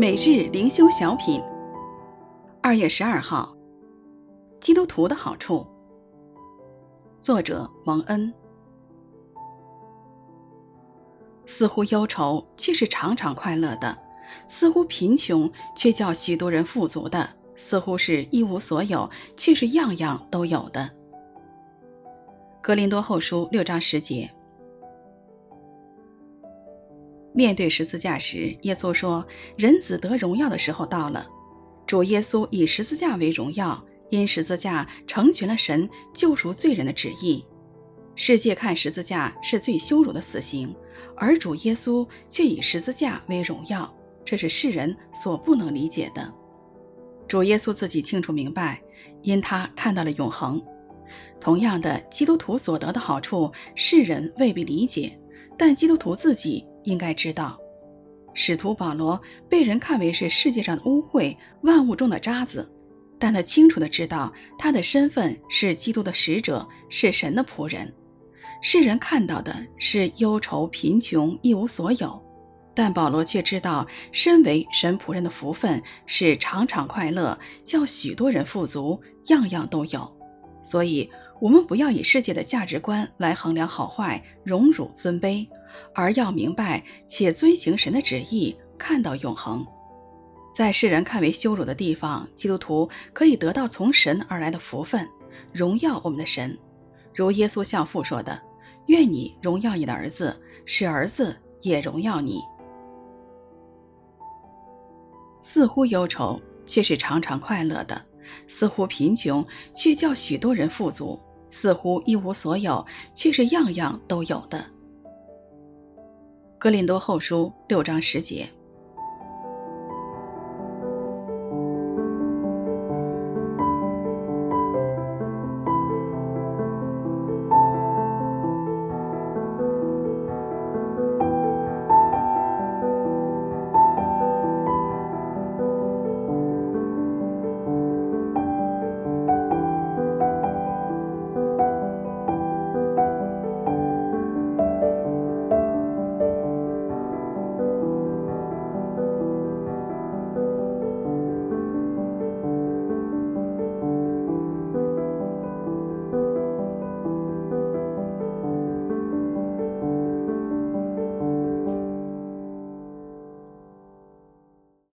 每日灵修小品，二月十二号，基督徒的好处。作者王恩。似乎忧愁，却是常常快乐的；似乎贫穷，却叫许多人富足的；似乎是一无所有，却是样样都有的。格林多后书六章十节。面对十字架时，耶稣说：“人子得荣耀的时候到了。”主耶稣以十字架为荣耀，因十字架成全了神救赎罪人的旨意。世界看十字架是最羞辱的死刑，而主耶稣却以十字架为荣耀，这是世人所不能理解的。主耶稣自己清楚明白，因他看到了永恒。同样的，基督徒所得的好处，世人未必理解，但基督徒自己。应该知道，使徒保罗被人看为是世界上的污秽，万物中的渣滓，但他清楚地知道他的身份是基督的使者，是神的仆人。世人看到的是忧愁、贫穷、一无所有，但保罗却知道，身为神仆人的福分是常常快乐，叫许多人富足，样样都有。所以，我们不要以世界的价值观来衡量好坏、荣辱尊卑。而要明白且遵行神的旨意，看到永恒。在世人看为羞辱的地方，基督徒可以得到从神而来的福分，荣耀我们的神。如耶稣向父说的：“愿你荣耀你的儿子，使儿子也荣耀你。”似乎忧愁，却是常常快乐的；似乎贫穷，却叫许多人富足；似乎一无所有，却是样样都有的。哥林多后书六章十节。